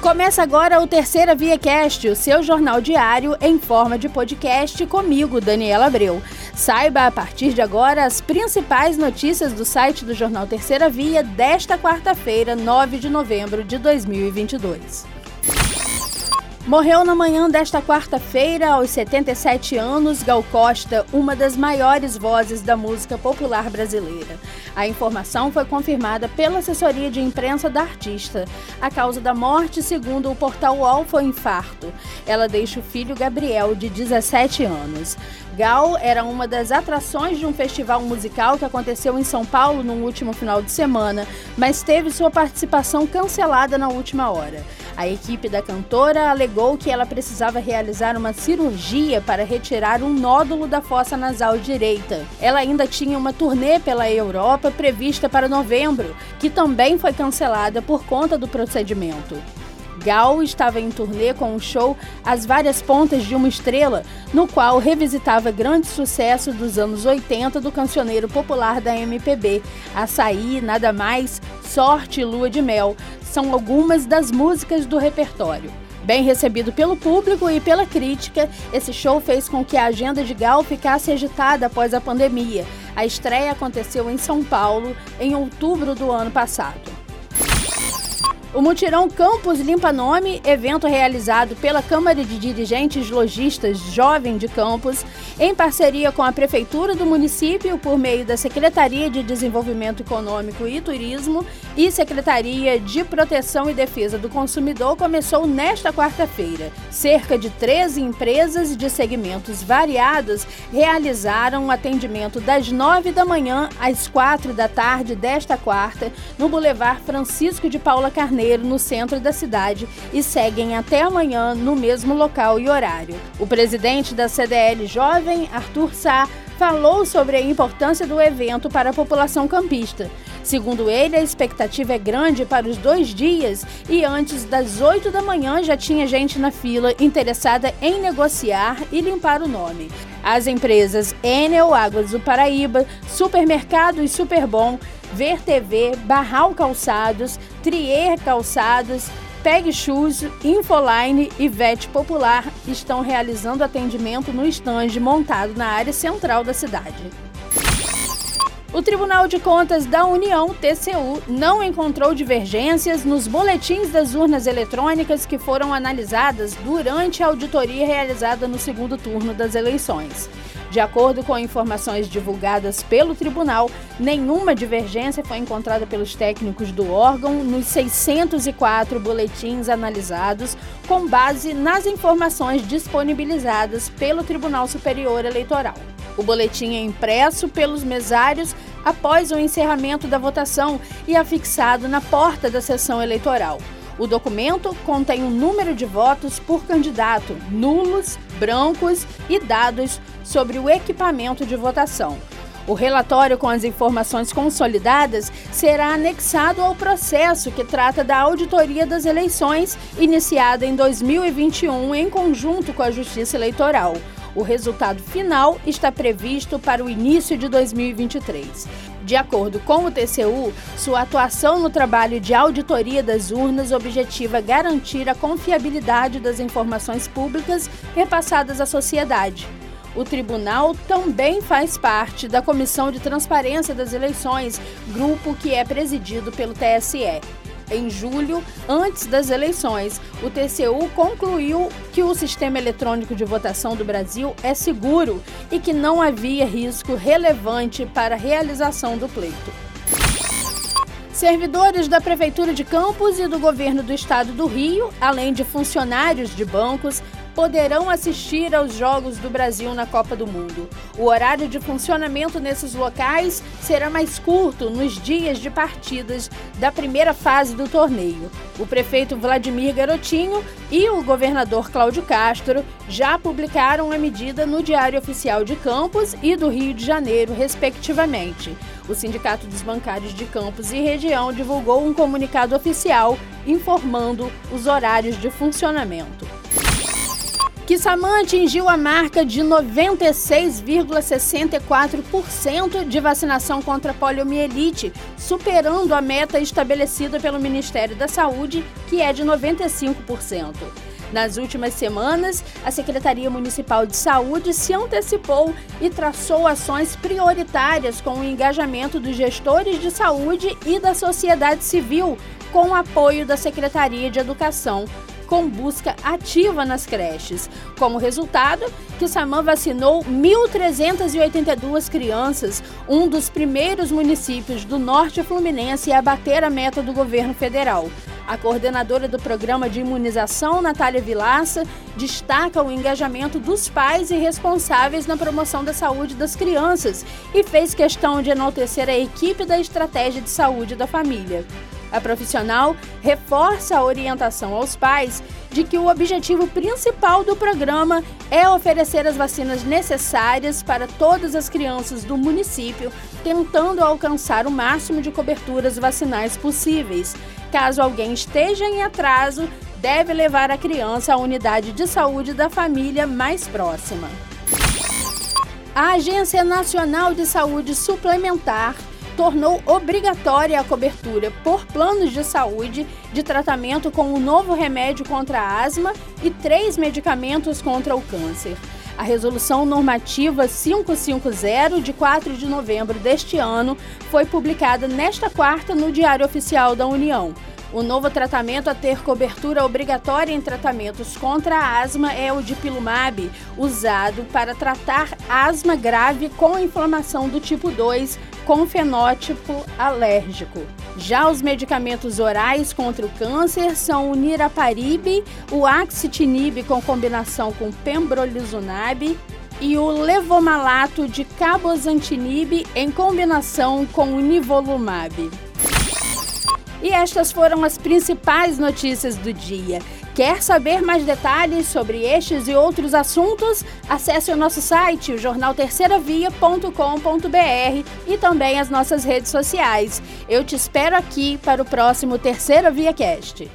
Começa agora o Terceira Via Cast, o seu jornal diário em forma de podcast comigo, Daniela Abreu. Saiba a partir de agora as principais notícias do site do jornal Terceira Via desta quarta-feira, 9 de novembro de 2022. Morreu na manhã desta quarta-feira, aos 77 anos, Gal Costa, uma das maiores vozes da música popular brasileira. A informação foi confirmada pela assessoria de imprensa da artista. A causa da morte, segundo o portal UOL, foi infarto. Ela deixa o filho Gabriel, de 17 anos. Era uma das atrações de um festival musical que aconteceu em São Paulo no último final de semana, mas teve sua participação cancelada na última hora. A equipe da cantora alegou que ela precisava realizar uma cirurgia para retirar um nódulo da fossa nasal direita. Ela ainda tinha uma turnê pela Europa prevista para novembro, que também foi cancelada por conta do procedimento. Gal estava em turnê com o show As Várias Pontas de uma Estrela, no qual revisitava grandes sucessos dos anos 80 do cancioneiro popular da MPB, Açaí, Nada Mais, Sorte e Lua de Mel, são algumas das músicas do repertório. Bem recebido pelo público e pela crítica, esse show fez com que a agenda de Gal ficasse agitada após a pandemia. A estreia aconteceu em São Paulo em outubro do ano passado. O Mutirão Campus Limpa Nome, evento realizado pela Câmara de Dirigentes Logistas Jovem de Campos, em parceria com a Prefeitura do município por meio da Secretaria de Desenvolvimento Econômico e Turismo e Secretaria de Proteção e Defesa do Consumidor, começou nesta quarta-feira. Cerca de 13 empresas de segmentos variados realizaram um atendimento das 9 da manhã às 4 da tarde desta quarta no Boulevard Francisco de Paula Carneiro no centro da cidade, e seguem até amanhã no mesmo local e horário. O presidente da CDL Jovem, Arthur Sá, falou sobre a importância do evento para a população campista. Segundo ele, a expectativa é grande para os dois dias e antes das 8 da manhã já tinha gente na fila interessada em negociar e limpar o nome. As empresas Enel, Águas do Paraíba, Supermercados Superbom Ver TV, Barral Calçados, Trier Calçados, Peg Shoes, Infoline e Vet Popular estão realizando atendimento no estande montado na área central da cidade. O Tribunal de Contas da União, TCU, não encontrou divergências nos boletins das urnas eletrônicas que foram analisadas durante a auditoria realizada no segundo turno das eleições. De acordo com informações divulgadas pelo tribunal, nenhuma divergência foi encontrada pelos técnicos do órgão nos 604 boletins analisados, com base nas informações disponibilizadas pelo Tribunal Superior Eleitoral. O boletim é impresso pelos mesários após o encerramento da votação e afixado na porta da sessão eleitoral. O documento contém o um número de votos por candidato, nulos, brancos e dados sobre o equipamento de votação. O relatório com as informações consolidadas será anexado ao processo que trata da auditoria das eleições, iniciada em 2021 em conjunto com a Justiça Eleitoral. O resultado final está previsto para o início de 2023. De acordo com o TCU, sua atuação no trabalho de auditoria das urnas objetiva garantir a confiabilidade das informações públicas repassadas à sociedade. O tribunal também faz parte da Comissão de Transparência das Eleições, grupo que é presidido pelo TSE. Em julho, antes das eleições, o TCU concluiu que o sistema eletrônico de votação do Brasil é seguro e que não havia risco relevante para a realização do pleito. Servidores da Prefeitura de Campos e do Governo do Estado do Rio, além de funcionários de bancos, poderão assistir aos Jogos do Brasil na Copa do Mundo. O horário de funcionamento nesses locais será mais curto nos dias de partidas da primeira fase do torneio. O prefeito Vladimir Garotinho e o governador Cláudio Castro já publicaram a medida no Diário Oficial de Campos e do Rio de Janeiro, respectivamente. O Sindicato dos Bancários de Campos e Região divulgou um comunicado oficial informando os horários de funcionamento. Kissamã atingiu a marca de 96,64% de vacinação contra poliomielite, superando a meta estabelecida pelo Ministério da Saúde, que é de 95%. Nas últimas semanas, a Secretaria Municipal de Saúde se antecipou e traçou ações prioritárias com o engajamento dos gestores de saúde e da sociedade civil, com o apoio da Secretaria de Educação com busca ativa nas creches. Como resultado, Quissamã vacinou 1.382 crianças, um dos primeiros municípios do norte fluminense a bater a meta do governo federal. A coordenadora do programa de imunização, Natália Vilaça, destaca o engajamento dos pais e responsáveis na promoção da saúde das crianças e fez questão de enaltecer a equipe da estratégia de saúde da família. A profissional reforça a orientação aos pais de que o objetivo principal do programa é oferecer as vacinas necessárias para todas as crianças do município, tentando alcançar o máximo de coberturas vacinais possíveis. Caso alguém esteja em atraso, deve levar a criança à unidade de saúde da família mais próxima. A Agência Nacional de Saúde Suplementar tornou obrigatória a cobertura por planos de saúde de tratamento com um novo remédio contra a asma e três medicamentos contra o câncer. A Resolução Normativa 550, de 4 de novembro deste ano, foi publicada nesta quarta no Diário Oficial da União. O novo tratamento a ter cobertura obrigatória em tratamentos contra a asma é o dipilumab, usado para tratar asma grave com inflamação do tipo 2 com fenótipo alérgico. Já os medicamentos orais contra o câncer são o niraparib, o axitinib com combinação com pembrolizumab e o levomalato de cabozantinib em combinação com o nivolumab. E estas foram as principais notícias do dia. Quer saber mais detalhes sobre estes e outros assuntos? Acesse o nosso site, o jornalterceiravia.com.br e também as nossas redes sociais. Eu te espero aqui para o próximo Terceira Via Cast.